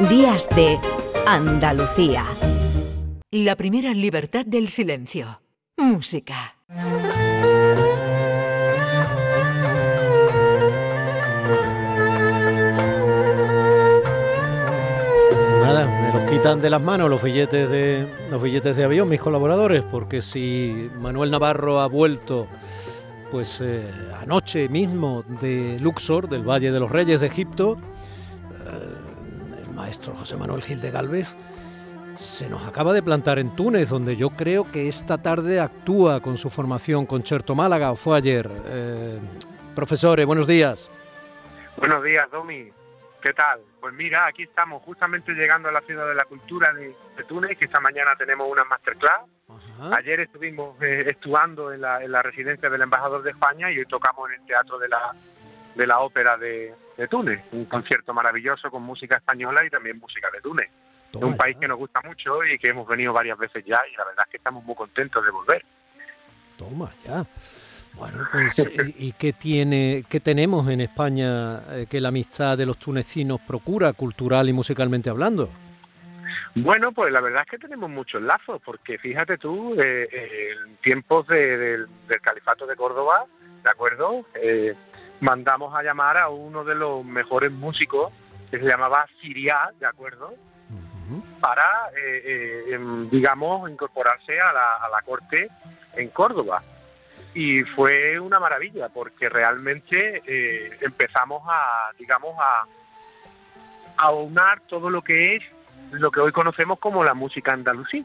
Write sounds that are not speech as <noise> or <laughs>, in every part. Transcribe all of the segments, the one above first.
Días de Andalucía. La primera libertad del silencio. Música. Nada, me los quitan de las manos los billetes de los billetes de avión mis colaboradores, porque si Manuel Navarro ha vuelto pues eh, anoche mismo de Luxor, del Valle de los Reyes de Egipto, maestro José Manuel Gil de Galvez se nos acaba de plantar en Túnez, donde yo creo que esta tarde actúa con su formación Concerto Málaga, o fue ayer. Eh, profesores, buenos días. Buenos días, Domi. ¿Qué tal? Pues mira, aquí estamos justamente llegando a la Ciudad de la Cultura de, Túnez, que esta mañana tenemos una masterclass. Ayer estuvimos eh, estudiando en la, en la, residencia del embajador de España y hoy tocamos en el Teatro de la, de la Ópera de, de Túnez, un concierto maravilloso con música española y también música de Túnez. es un país que nos gusta mucho y que hemos venido varias veces ya y la verdad es que estamos muy contentos de volver. Toma ya. Bueno, pues, <laughs> ¿y qué tiene, qué tenemos en España eh, que la amistad de los tunecinos procura, cultural y musicalmente hablando? Bueno, pues la verdad es que tenemos muchos lazos, porque fíjate tú, eh, eh, en tiempos del califato de Córdoba, ¿de acuerdo? Mandamos a llamar a uno de los mejores músicos, que se llamaba Siria, ¿de acuerdo? Para, em, digamos, incorporarse a la, a la corte en Córdoba. Y fue una maravilla porque realmente eh, empezamos a, digamos, a, a unar todo lo que es lo que hoy conocemos como la música andalusí,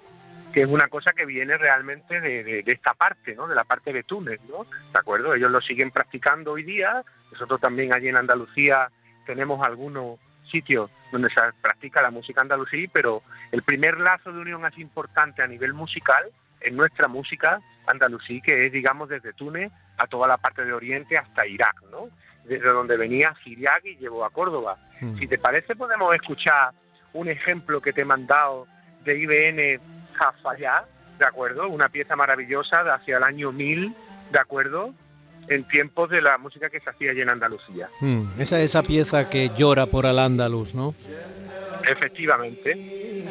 que es una cosa que viene realmente de, de, esta parte, ¿no? De la parte de Túnez, ¿no? ¿De acuerdo? Ellos lo siguen practicando hoy día. Nosotros también allí en Andalucía tenemos algunos sitios donde se practica la música andalusí, pero el primer lazo de unión así importante a nivel musical en nuestra música andalusí, que es, digamos, desde Túnez a toda la parte de Oriente hasta Irak, ¿no? Desde donde venía Siriak y llegó a Córdoba. Hmm. Si te parece, podemos escuchar un ejemplo que te he mandado de IBN Jafayá, ¿de acuerdo? Una pieza maravillosa de hacia el año 1000, ¿de acuerdo? En tiempos de la música que se hacía allí en Andalucía. Hmm. Esa es esa pieza que llora por al Andaluz, ¿no? Efectivamente.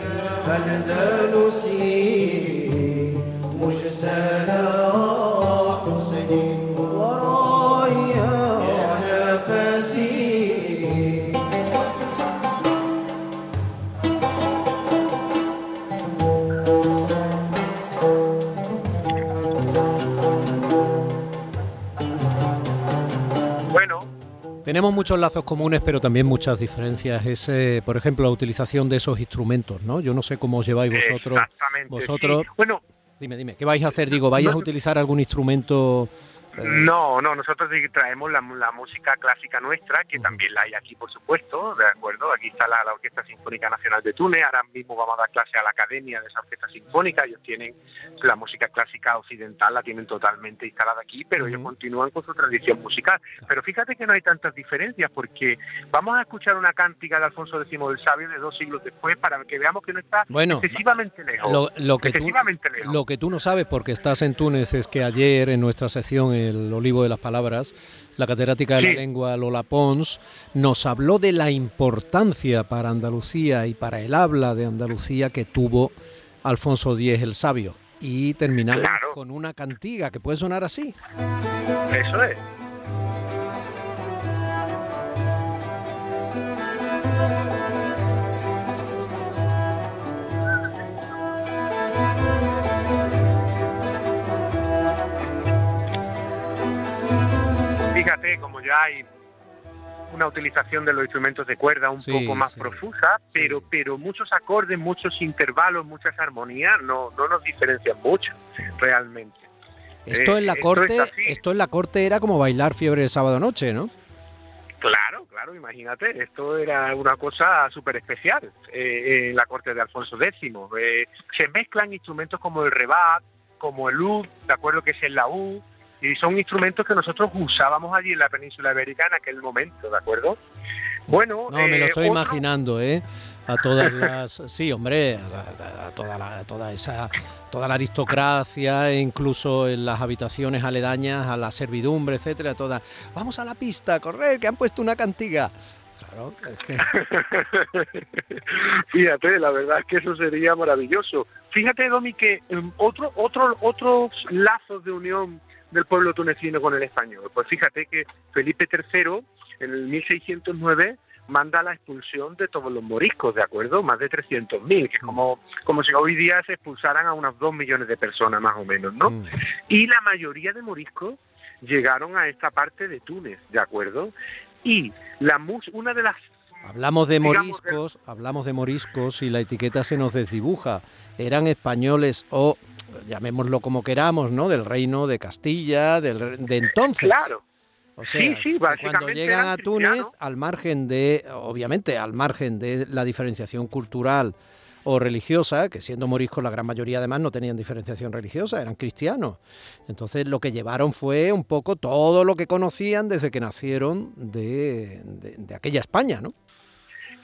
Tenemos muchos lazos comunes, pero también muchas diferencias. Es, por ejemplo, la utilización de esos instrumentos, ¿no? Yo no sé cómo os lleváis vosotros. Vosotros. Bueno, Dime, dime, ¿qué vais a hacer? Digo, ¿vais a utilizar algún instrumento eh, no, no, nosotros traemos la, música clásica nuestra, que también la hay aquí, por supuesto, ¿de acuerdo? Aquí está la, Orquesta Sinfónica Nacional de Túnez, ahora mismo vamos a dar clase a la Academia de esa Orquesta Sinfónica, ellos tienen la música clásica occidental, la tienen totalmente instalada aquí, pero ellos continúan con su tradición musical. Pero fíjate que no hay tantas diferencias, porque vamos a escuchar una cántica de Alfonso X del Sabio de dos siglos después, para que veamos que no está excesivamente lejos. Lo, que tú, lo que tú no sabes, porque estás en Túnez, es que ayer en nuestra sesión el olivo de las palabras, la catedrática de la lengua Lola Pons, nos habló de la importancia para Andalucía y para el habla de Andalucía que tuvo Alfonso X el Sabio. Y terminamos con una cantiga que puede sonar así. Eso es. Ya hay una utilización de los instrumentos de cuerda un poco más profusa, pero pero muchos acordes, muchos intervalos, muchas armonías no, no nos diferencian mucho realmente. Esto en la eh, corte, esto, en la corte era como bailar fiebre de sábado noche, ¿no? Claro, claro, imagínate, esto era una cosa súper especial eh, en la corte de Alfonso X. Eh, se mezclan instrumentos como el rebat, como el ud, de acuerdo que es el laúd, y son instrumentos que nosotros usábamos allí en la península ibérica en aquel momento, ¿de acuerdo? Bueno, no, me lo eh, estoy imaginando, ¿eh? A todas las, <laughs> sí, hombre, a, toda la, toda esa, toda la aristocracia, incluso en las habitaciones aledañas a la servidumbre, etcétera, toda. Vamos a la pista, correr, que han puesto una cantiga. Claro, es que... <laughs> Fíjate, la verdad es que eso sería maravilloso. Fíjate, Domi, que um, otro, otro, otros lazos de unión del pueblo tunecino con el español. Pues fíjate que Felipe III, en el 1609, manda la expulsión de todos los moriscos, ¿de acuerdo? Más de 300.000, que es como, como si hoy día se expulsaran a unas 2 millones de personas más o menos, ¿no? Mm. Y la mayoría de moriscos llegaron a esta parte de Túnez, ¿de acuerdo? Y la mus una de las Hablamos de digamos, moriscos, hablamos de moriscos y la etiqueta se nos desdibuja. Eran españoles o llamémoslo como queramos, ¿no? Del reino de Castilla, del de entonces. claro, O sea, Sí, sí, cuando llegan a Túnez, al margen de, obviamente, al margen de la diferenciación cultural o religiosa, que siendo moriscos la gran mayoría además no tenían diferenciación religiosa, eran cristianos. Entonces lo que llevaron fue un poco todo lo que conocían desde que nacieron de, de- de aquella España, ¿no?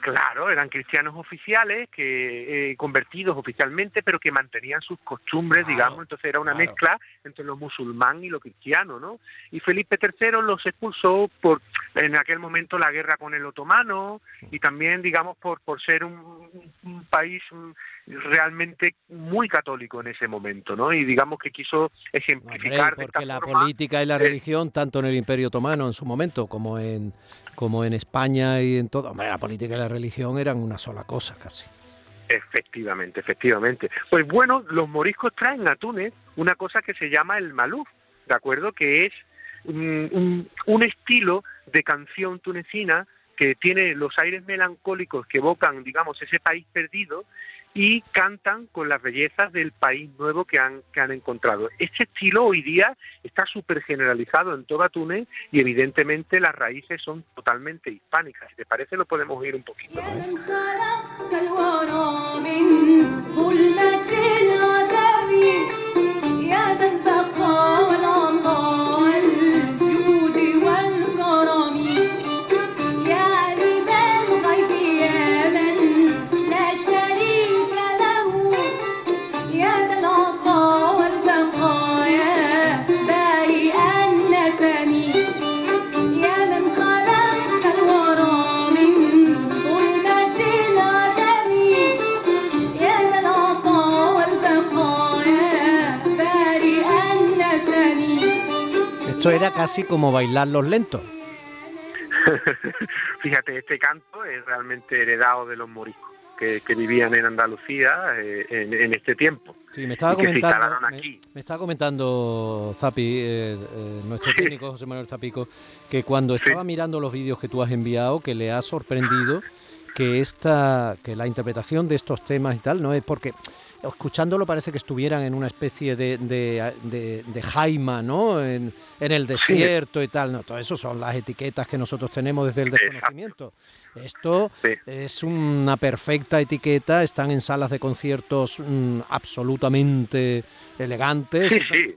Claro, eran cristianos oficiales, que eh, convertidos oficialmente, pero que mantenían sus costumbres, Claro, digamos. Entonces era una claro. mezcla entre lo musulmán y lo cristiano, ¿no? Y Felipe III los expulsó por, en aquel momento, la guerra con el otomano y también, digamos, por, por ser un, un país mm, realmente muy católico en ese momento, ¿no? Y digamos que quiso Hombre, ejemplificar de porque esta la forma política y la eh, religión, tanto en el Imperio Otomano en su momento como en, como en España y en todo, hombre, la política y la religión eran una sola cosa casi. Efectivamente, efectivamente. Pues bueno, los moriscos traen a Túnez una cosa que se llama el maluf, ¿de acuerdo? Que es un, un- un estilo de canción tunecina que tiene los aires melancólicos que evocan, digamos, ese país perdido y cantan con las bellezas del país nuevo que han, que han encontrado. Este estilo hoy día está súper generalizado en toda Túnez y evidentemente las raíces son totalmente hispánicas. Si te parece lo podemos oír un poquito. Casi como bailar los lentos. <laughs> Fíjate, este canto es realmente heredado de los moriscos que, que vivían en Andalucía eh, en, en este tiempo. Sí, me estaba Y comentando, me, estaba comentando Zapi, eh, eh, nuestro técnico José Manuel Zapico, que cuando estaba mirando los vídeos que tú has enviado, que le ha sorprendido que esta, que la interpretación de estos temas y tal, no es porque escuchándolo parece que estuvieran en una especie de, de, de- de jaima, ¿no? En, en el desierto y tal. No, todo eso son las etiquetas que nosotros tenemos desde el Exacto. desconocimiento. Esto Sí. es una perfecta etiqueta, están en salas de conciertos mm, absolutamente elegantes. Sí, sí.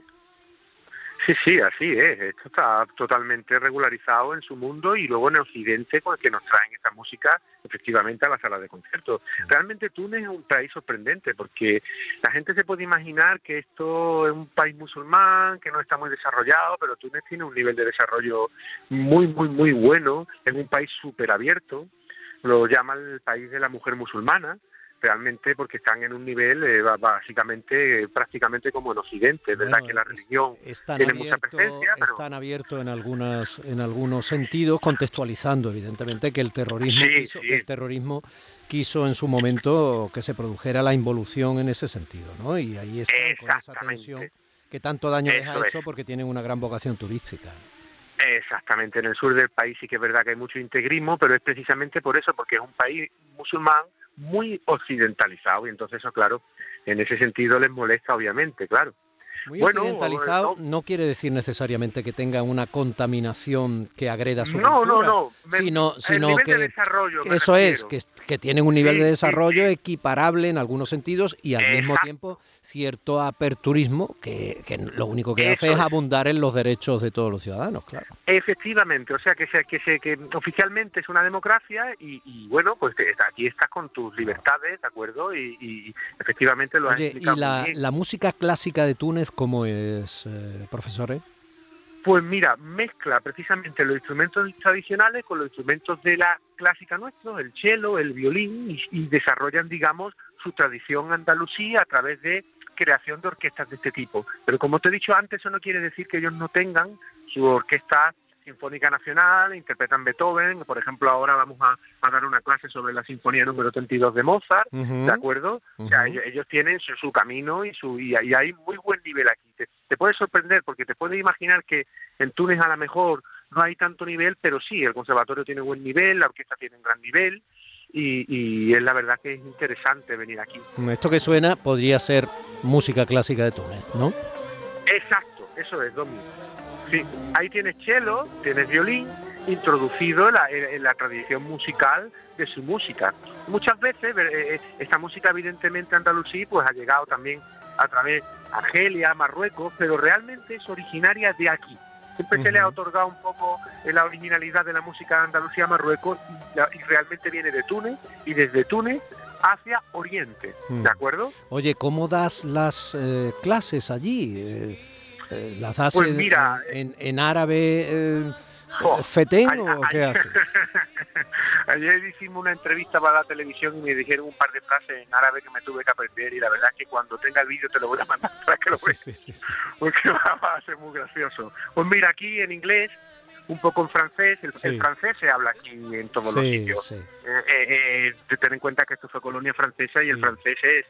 Sí, sí, así es. Esto está totalmente regularizado en su mundo y luego en Occidente, con el que nos traen esta música efectivamente a la sala de conciertos. Realmente Túnez es un país sorprendente porque la gente se puede imaginar que esto es un país musulmán, que no está muy desarrollado, pero Túnez tiene un nivel de desarrollo muy, muy, muy bueno. Es un país súper abierto. Lo llaman el país de la mujer musulmana realmente porque están en un nivel eh, básicamente eh, prácticamente como en Occidente, verdad Bueno, que la religión tiene mucha presencia, pero- están abiertos en algunas en algunos sentidos, contextualizando evidentemente que el terrorismo Sí, quiso, sí. que el terrorismo quiso en su momento que se produjera la involución en ese sentido, ¿no? Y ahí están con esa tensión que tanto daño les ha es. hecho porque tienen una gran vocación turística. Exactamente, en el sur del país sí que es verdad que hay mucho integrismo, pero es precisamente por eso, porque es un país musulmán muy occidentalizado y entonces eso, claro, en ese sentido les molesta, obviamente, claro. Muy Bueno, occidentalizado no- no quiere decir necesariamente que tenga una contaminación que agreda su No, no, cultura, no. me- sino, sino nivel que de desarrollo, me eso es, que, que tienen un nivel Sí, de desarrollo sí. equiparable en algunos sentidos y al mismo tiempo cierto aperturismo que, que lo único que hace es es. abundar en los derechos de todos los ciudadanos, claro. Efectivamente, o sea que se, que se que oficialmente es una democracia y, y, bueno, pues que aquí estás con tus libertades, ¿de acuerdo? Y, y efectivamente lo has Oye, ¿y muy la, bien. la música clásica de Túnez cómo es, eh, profesor? eh? Pues mira, mezcla precisamente los instrumentos tradicionales con los instrumentos de la clásica nuestros, el cello, el violín, y, desarrollan, digamos, su tradición andalusí a través de creación de orquestas de este tipo. Pero como te he dicho antes, eso no quiere decir que ellos no tengan su orquesta Sinfónica Nacional, interpretan Beethoven, por ejemplo, ahora vamos a, a dar una clase sobre la Sinfonía número 32 de Mozart. ¿de acuerdo? O sea, Ujú. ellos, ellos tienen su, su camino y, su, y, y hay muy buen nivel aquí. Te, te puede sorprender porque te puedes imaginar que en Túnez a lo mejor no hay tanto nivel, pero sí, el conservatorio tiene buen nivel, la orquesta tiene un gran nivel y, y es la verdad que es interesante venir aquí. Esto que suena podría ser música clásica de Túnez, ¿no? Exacto, eso es, Domi. Sí, ahí tienes cello, tienes violín, introducido en la, en- la tradición musical de su música. Muchas veces eh, eh, esta música evidentemente andalusí pues ha llegado también a través de Argelia, Marruecos, pero realmente es originaria de aquí. Siempre se le ha otorgado un poco eh, la originalidad de la música de Andalucía a Marruecos y, la- y realmente viene de Túnez y desde Túnez hacia Oriente. ¿de acuerdo? Oye, ¿cómo das las eh, clases allí? Eh, eh, ¿Las das Pues mira, en- en árabe eh, Jo, fetén o qué haces? <laughs> Ayer hicimos una entrevista para la televisión y me dijeron un par de frases en árabe que me tuve que aprender y la verdad es que cuando tenga el vídeo te lo voy a mandar para que lo veas sí, sí, sí. porque <laughs> va, a ser muy gracioso. Pues mira, aquí en inglés, un poco en francés, el, francés se habla aquí en todos los sitios. Eh, eh, eh, tener en cuenta que esto fue colonia francesa y el francés es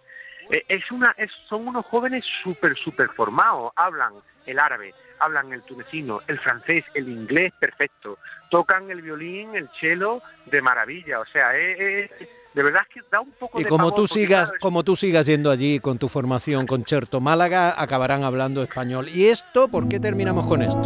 es una es, son unos jóvenes súper súper formados hablan el árabe hablan el tunecino el francés el inglés perfecto tocan el violín el cello de maravilla o sea es, es- de verdad es que da un poco Y de como tú sigas, claro, como tú sigas yendo allí con tu formación Concerto Málaga, acabarán hablando español. ¿Y esto? ¿Por qué terminamos con esto?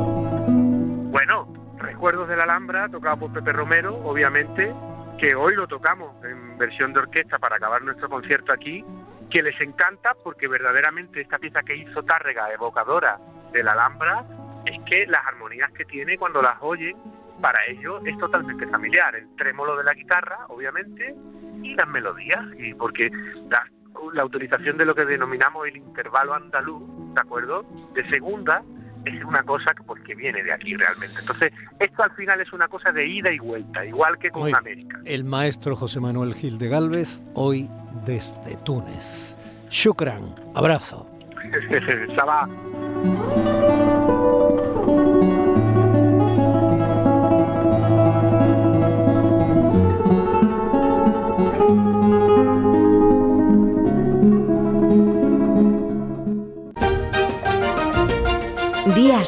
Bueno, Recuerdos de la Alhambra, tocado por Pepe Romero, obviamente, que hoy lo tocamos en versión de orquesta para acabar nuestro concierto aquí, que les encanta porque verdaderamente esta pieza que hizo Tárrega, evocadora de la Alhambra, es que las armonías que tiene cuando las oyen, para ellos es totalmente familiar. El trémolo de la guitarra, obviamente, y las melodías, y porque la, la utilización de lo que denominamos el intervalo andaluz, ¿de acuerdo? De segunda, es una cosa que, pues, viene de aquí realmente. Entonces, esto al final es una cosa de ida y vuelta, igual que con América. El maestro José Manuel Gil de Galvez, hoy desde Túnez. Shukran, abrazo. <laughs>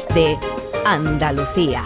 de Andalucía.